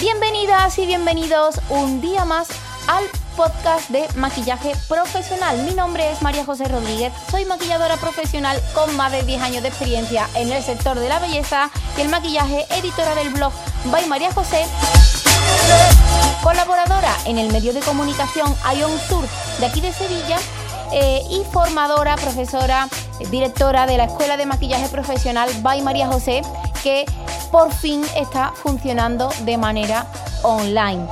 Bienvenidas y bienvenidos un día más al podcast de maquillaje profesional. Mi nombre es María José Rodríguez, soy maquilladora profesional con más de 10 años de experiencia en el sector de la belleza y el maquillaje, editora del blog By María José, en el medio de comunicación Ion Sur de aquí de Sevilla eh, y formadora, profesora, directora de la Escuela de Maquillaje Profesional By María José, que por fin está funcionando de manera online.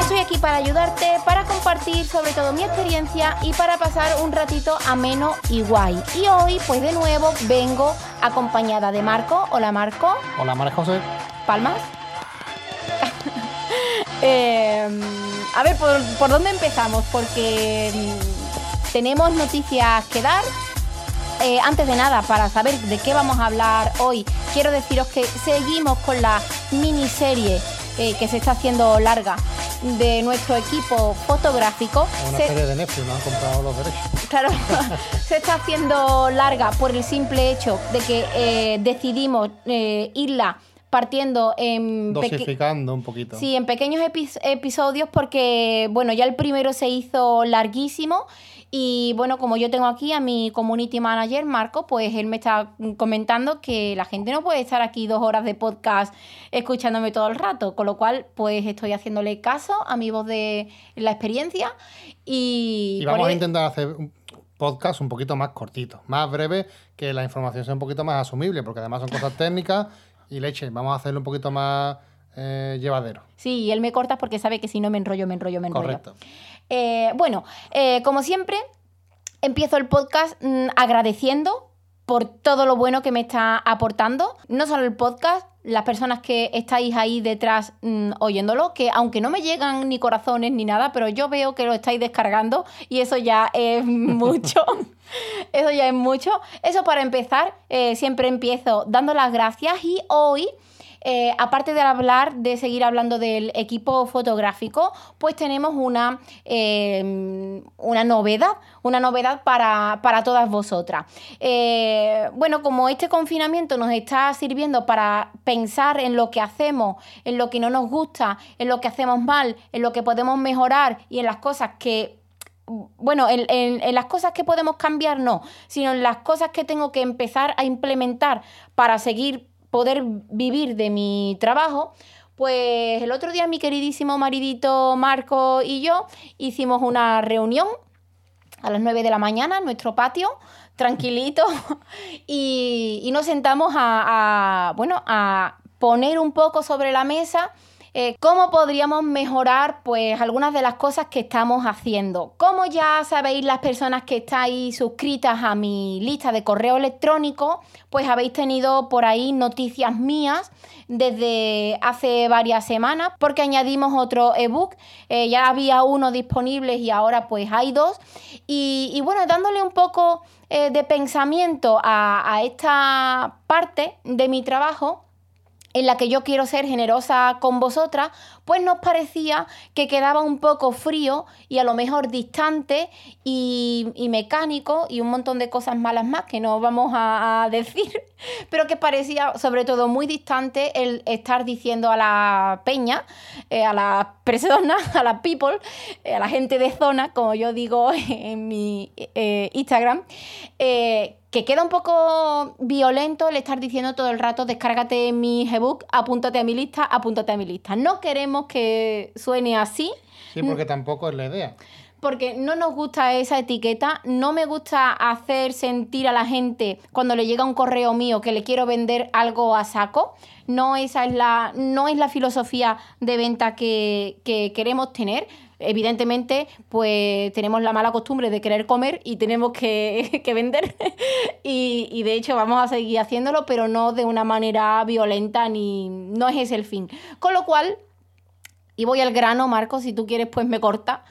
Estoy aquí para ayudarte, para compartir sobre todo mi experiencia y para pasar un ratito ameno y guay. Y hoy, pues de nuevo, vengo acompañada de Marco. Hola Marco. Hola María José. Palmas. Eh, a ver, ¿por, ¿por dónde empezamos? Porque mm, tenemos noticias que dar. Eh, antes de nada, para saber de qué vamos a hablar hoy, quiero deciros que seguimos con la miniserie eh, que se está haciendo larga de nuestro equipo fotográfico. Una Se- serie de Netflix, no han comprado los derechos. Claro, se está haciendo larga por el simple hecho de que eh, decidimos eh, irla partiendo en Dosificando un poquito. Sí, en pequeños epi- episodios porque, bueno, ya el primero se hizo larguísimo y, bueno, como yo tengo aquí a mi community manager, Marco, pues él me está comentando que la gente no puede estar aquí dos horas de podcast escuchándome todo el rato, con lo cual, pues estoy haciéndole caso a mi voz de la experiencia y... Y vamos a e- intentar hacer un podcast un poquito más cortito, más breve, que la información sea un poquito más asumible, porque además son cosas técnicas y leche, vamos a hacerlo un poquito más eh, llevadero. Sí, y él me corta porque sabe que si no me enrollo, me enrollo, me enrollo. Correcto. Eh, bueno, eh, como siempre, empiezo el podcast mm, agradeciendo por todo lo bueno que me está aportando. No solo el podcast, las personas que estáis ahí detrás mm, oyéndolo, que aunque no me llegan ni corazones ni nada, pero yo veo que lo estáis descargando y eso ya es mucho. eso ya es mucho. Eso para empezar, eh, siempre empiezo dando las gracias y hoy... Eh, aparte de hablar, de seguir hablando del equipo fotográfico, pues tenemos una, eh, una novedad, una novedad para, para todas vosotras. Eh, bueno, como este confinamiento nos está sirviendo para pensar en lo que hacemos, en lo que no nos gusta, en lo que hacemos mal, en lo que podemos mejorar y en las cosas que bueno, en, en- en las cosas que podemos cambiar no, sino en las cosas que tengo que empezar a implementar para seguir poder vivir de mi trabajo, pues el otro día mi queridísimo maridito Marco y yo hicimos una reunión a las 9 de la mañana en nuestro patio, tranquilito, y, nos sentamos a, bueno, a poner un poco sobre la mesa eh, cómo podríamos mejorar pues algunas de las cosas que estamos haciendo. Como ya sabéis las personas que estáis suscritas a mi lista de correo electrónico, pues habéis tenido por ahí noticias mías desde hace varias semanas porque añadimos otro ebook. Eh, ya había uno disponible y ahora pues hay dos. Y, bueno, dándole un poco eh, de pensamiento a esta parte de mi trabajo, en la que yo quiero ser generosa con vosotras, pues nos parecía que quedaba un poco frío y a lo mejor distante y, mecánico y un montón de cosas malas más que no vamos a, decir, pero que parecía sobre todo muy distante el estar diciendo a la peña, eh, a las personas, a las people, eh, a la gente de zona, como yo digo en mi eh, Instagram, que queda un poco violento el estar diciendo todo el rato, descárgate mi ebook, apúntate a mi lista, apúntate a mi lista. No queremos que suene así, Sí, porque tampoco es la idea. Porque no nos gusta esa etiqueta, no me gusta hacer sentir a la gente cuando le llega un correo mío que le quiero vender algo a saco. No, esa es la, no es la filosofía de venta que, que queremos tener. Evidentemente, pues tenemos la mala costumbre de querer comer y tenemos que, que vender. y, y de hecho vamos a seguir haciéndolo, pero no de una manera violenta ni no es ese el fin. Con lo cual, y voy al grano, Marco, si tú quieres, pues me corta.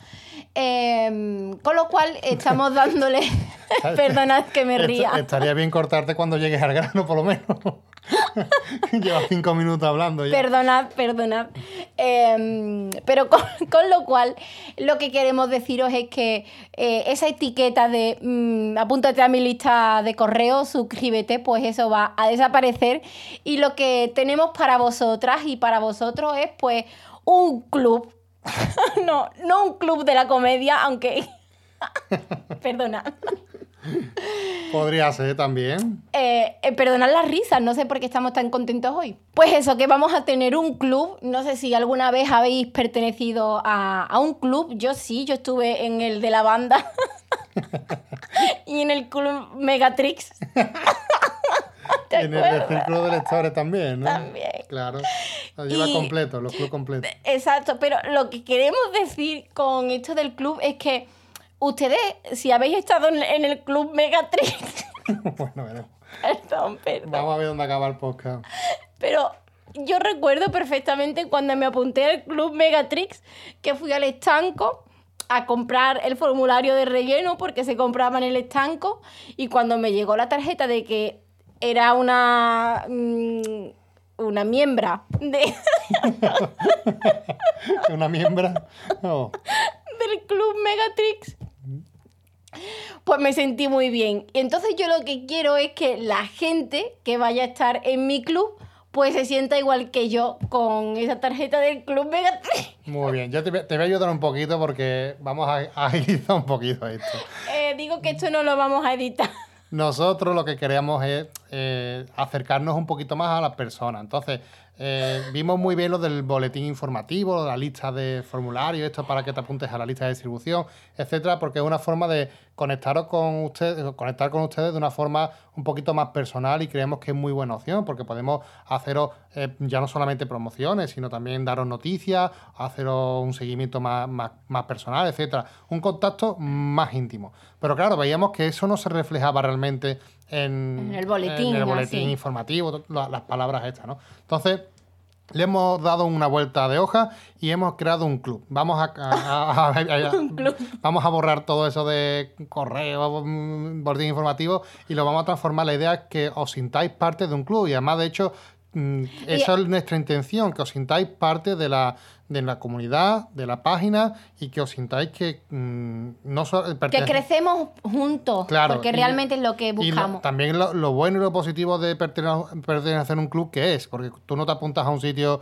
Em, con lo cual, estamos dándole. Perdonad que me Est- ría. Estaría bien cortarte cuando llegues al grano, por lo menos. Lleva cinco minutos hablando ya. Perdonad, perdonad. Em, pero con, con lo cual, lo que queremos deciros es que eh, esa etiqueta de mm, apúntate a mi lista de correo, suscríbete, pues eso va a desaparecer. Y lo que tenemos para vosotras y para vosotros es pues un club. no, no un club de la comedia, aunque... Perdonad. Podría ser también. Eh, eh, perdonad las risas, no sé por qué estamos tan contentos hoy. Pues eso, que vamos a tener un club. No sé si alguna vez habéis pertenecido a, a un club. Yo sí, yo estuve en el de la banda y en el club Megatrix. ¿Te en el acuerdas? círculo de lectores también, ¿no? También. Claro. Lo lleva Y- completo, los clubes completos. Exacto, pero lo que queremos decir con esto del club es que ustedes, si habéis estado en, en el club Megatrix, bueno, veremos. perdón, perdón. Vamos a ver dónde acaba el podcast. Pero yo recuerdo perfectamente cuando me apunté al Club Megatrix que fui al estanco a comprar el formulario de relleno porque se compraba en el estanco y cuando me llegó la tarjeta de que era una mm, una miembra de, Una miembra. Del Club Megatrix pues me sentí muy bien. Y entonces yo lo que quiero es que la gente que vaya a estar en mi club pues se sienta igual que yo con esa tarjeta del Club Megatrix. muy bien. Yo te, voy- te voy a ayudar un poquito porque vamos a a agilizar un poquito esto. Eh, digo que esto no lo vamos a editar. Nosotros lo que queríamos es eh, acercarnos un poquito más a las personas. Entonces, eh, vimos muy bien lo del boletín informativo, la lista de formularios, esto para que te apuntes a la lista de distribución, etcétera, porque es una forma de conectaros con ustedes, conectar con ustedes de una forma un poquito más personal y creemos que es muy buena opción, porque podemos haceros eh, ya no solamente promociones, sino también daros noticias, haceros un seguimiento más, más, más personal, etcétera. Un contacto más íntimo. Pero claro, veíamos que eso no se reflejaba realmente en, En el boletín, en el boletín informativo, las palabras estas, ¿no? Entonces, le hemos dado una vuelta de hoja y hemos creado un club. Vamos a, a- a- a- a- vamos a borrar todo eso de correo, boletín informativo y lo vamos a transformar. La idea es que os sintáis parte de un club y además, de hecho, mm, eso es nuestra intención, que os sintáis parte de la, de la comunidad, de la página y que os sintáis que mm, no solo Que pertenece- crecemos juntos, Claro, porque y- realmente es lo que lo- buscamos. también lo, lo bueno y lo positivo de pertene- pertenecer a un club que es, porque tú no te apuntas a un sitio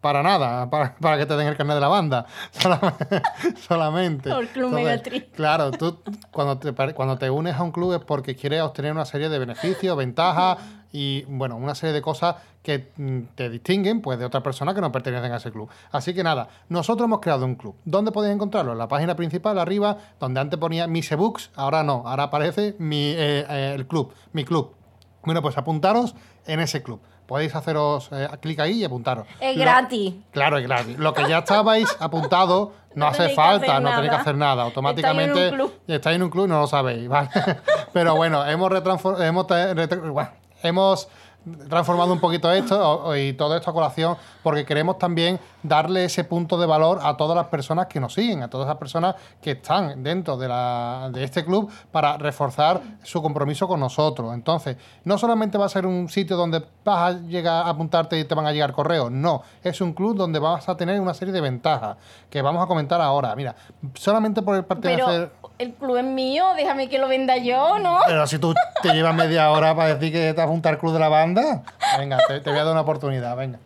para nada, para, para que te den el carnet de la banda, solamente. solamente. Por Club Megatrix. Claro, tú cuando te, cuando te unes a un club es porque quieres obtener una serie de beneficios, ventajas y, bueno, una serie de cosas que mm, te distinguen pues, de otras personas que no pertenecen a ese club. Así que nada, nosotros hemos creado un club. ¿Dónde podéis encontrarlo? En la página principal, arriba, donde antes ponía mis ebooks, ahora no, ahora aparece mi, eh, eh, el club, mi club. Bueno, pues apuntaros en ese club. Podéis haceros eh, clic ahí y apuntaros. Es Lo- gratis. Claro, es gratis. Lo que ya estabais apuntado no, No hace falta, no tenéis que hacer nada. Automáticamente Estáis en un club. estáis en un club y no lo sabéis, ¿vale? Pero bueno, hemos, retransfor- hemos, te- retra- bueno, hemos transformado un poquito esto y todo esto a colación porque queremos también darle ese punto de valor a todas las personas que nos siguen, a todas las personas que están dentro de, la, de este club para reforzar su compromiso con nosotros. Entonces, no solamente va a ser un sitio donde vas a llegar a apuntarte y te van a llegar correos, no, es un club donde vas a tener una serie de ventajas que vamos a comentar ahora. Mira, solamente por el pertenecer... Pero el club es mío, déjame que lo venda yo, ¿no? Pero si tú te llevas media hora para decir que te vas a juntar al club de la banda, venga, te, te voy a dar una oportunidad, venga.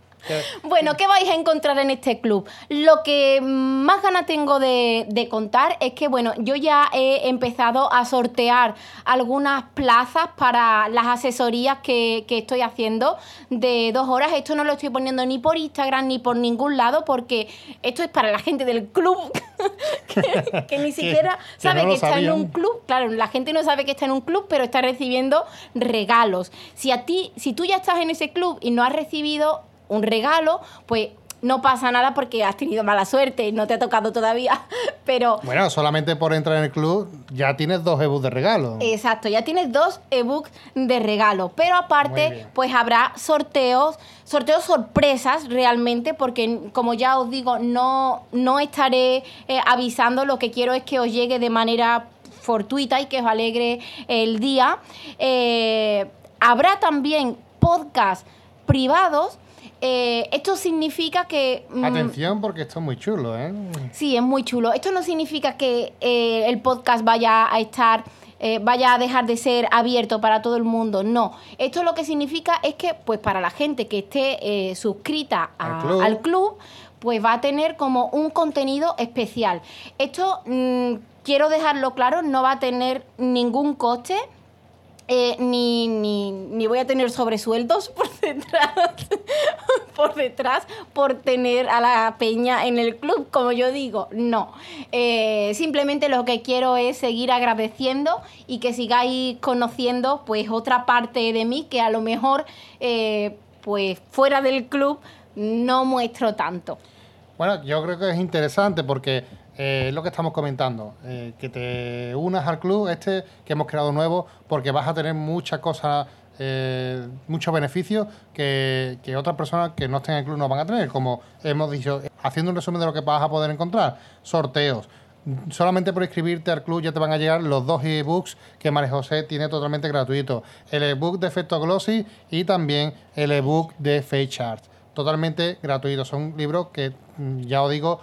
Bueno, ¿qué vais a encontrar en este club? Lo que más ganas tengo de, de contar es que, bueno, yo ya he empezado a sortear algunas plazas para las asesorías que, que estoy haciendo de dos horas. Esto no lo estoy poniendo ni por Instagram ni por ningún lado porque esto es para la gente del club que, que ni siquiera que sabe no que está en un club. Claro, la gente no sabe que está en un club, pero está recibiendo regalos. Si a ti, si tú ya estás en ese club y no has recibido un regalo, pues no pasa nada porque has tenido mala suerte, no te ha tocado todavía, pero Bueno, solamente por entrar en el club ya tienes dos ebooks de regalo. Exacto, ya tienes dos ebooks de regalo, pero aparte pues habrá sorteos, sorteos sorpresas realmente, porque como ya os digo, no, no estaré eh, avisando, lo que quiero es que os llegue de manera fortuita y que os alegre el día. Eh, habrá también podcasts privados, eh, esto significa que... mm, Atención porque esto es muy chulo, ¿eh? Sí, es muy chulo. Esto no significa que eh, el podcast vaya a estar... Eh, vaya a dejar de ser abierto para todo el mundo. No. Esto lo que significa es que, pues, para la gente que esté suscrita al, club. pues va a tener como un contenido especial. Esto, mm, quiero dejarlo claro, no va a tener ningún coste. Eh, ni, ni, ni, voy a tener sobresueldos por detrás, por detrás, por tener a la peña en el club, como yo digo. No. Eh, simplemente lo que quiero es seguir agradeciendo y que sigáis conociendo pues otra parte de mí que a lo mejor eh, pues fuera del club no muestro tanto. Bueno, yo creo que es interesante porque eh, lo que estamos comentando, eh, que te unas al club este que hemos creado nuevo, porque vas a tener muchas cosas, eh, muchos beneficios que, otras personas que no estén en el club no van a tener, como hemos dicho, haciendo un resumen de lo que vas a poder encontrar, sorteos. Solamente por inscribirte al club ya te van a llegar los dos ebooks que María José tiene totalmente gratuito. El ebook de efecto glossy y también el ebook de Face Chart. Totalmente gratuito. Son libros que, mm, ya os digo,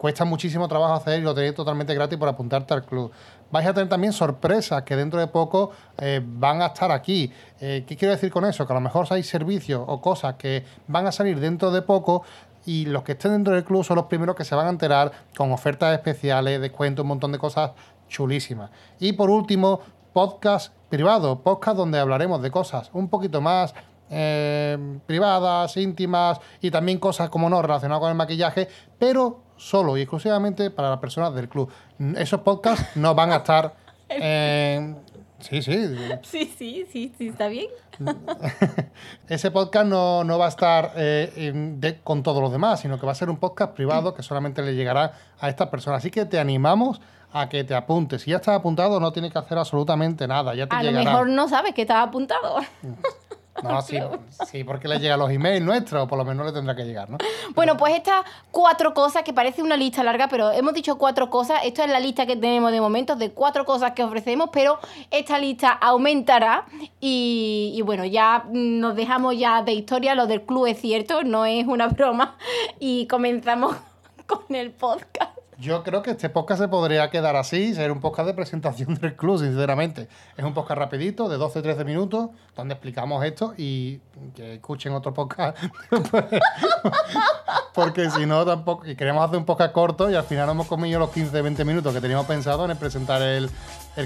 cuesta muchísimo trabajo hacer y lo tenéis totalmente gratis por apuntarte al club. Vais a tener también sorpresas que dentro de poco eh, van a estar aquí. Eh, ¿Qué quiero decir con eso? Que a lo mejor hay servicios o cosas que van a salir dentro de poco y los que estén dentro del club son los primeros que se van a enterar con ofertas especiales, descuentos, un montón de cosas chulísimas. Y por último, podcast privado, podcast donde hablaremos de cosas un poquito más eh, privadas, íntimas y también cosas como no relacionadas con el maquillaje, pero solo y exclusivamente para las personas del club. Esos podcasts no van a estar... sí, sí. Sí, sí, sí, sí, está bien. Ese podcast no, va a estar eh, con todos los demás, sino que va a ser un podcast privado que solamente le llegará a estas personas. Así que te animamos a que te apuntes. Si ya estás apuntado, no tienes que hacer absolutamente nada. Ya te a lo mejor no sabes que estás apuntado. No, sí, sí, porque le llegan los emails nuestros, por lo menos le tendrá que llegar, ¿no? Bueno, pues estas cuatro cosas, que parece una lista larga, pero hemos dicho cuatro cosas. Esto es la lista que tenemos de momento de cuatro cosas que ofrecemos, pero esta lista aumentará y, y bueno, ya nos dejamos ya de historia. Lo del club es cierto, no es una broma. Y comenzamos con el podcast. Yo creo que este podcast se podría quedar así, ser un podcast de presentación del club, sinceramente. Es un podcast rapidito, de 12-13 minutos, donde explicamos esto y que escuchen otro podcast. Porque si no, tampoco... Y queremos hacer un podcast corto y al final hemos comido los 15-20 minutos que teníamos pensado en presentar el,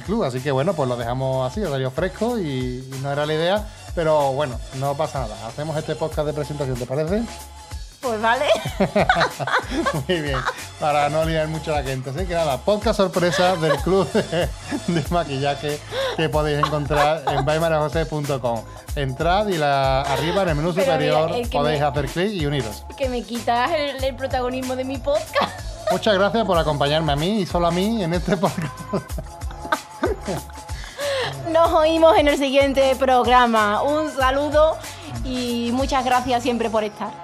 club. Así que bueno, pues lo dejamos así, salió fresco y no era la idea. Pero bueno, no pasa nada. Hacemos este podcast de presentación, ¿te parece? Pues vale. Muy bien, para no liar mucho la gente. Así que nada, podcast sorpresa del club de, maquillaje que podéis encontrar en baymarajose.com. Entrad y la, arriba en el menú superior podéis hacer clic y uniros. Que me quitas el, protagonismo de mi podcast. Muchas gracias por acompañarme a mí y solo a mí en este podcast. Nos oímos en el siguiente programa. Un saludo y muchas gracias siempre por estar.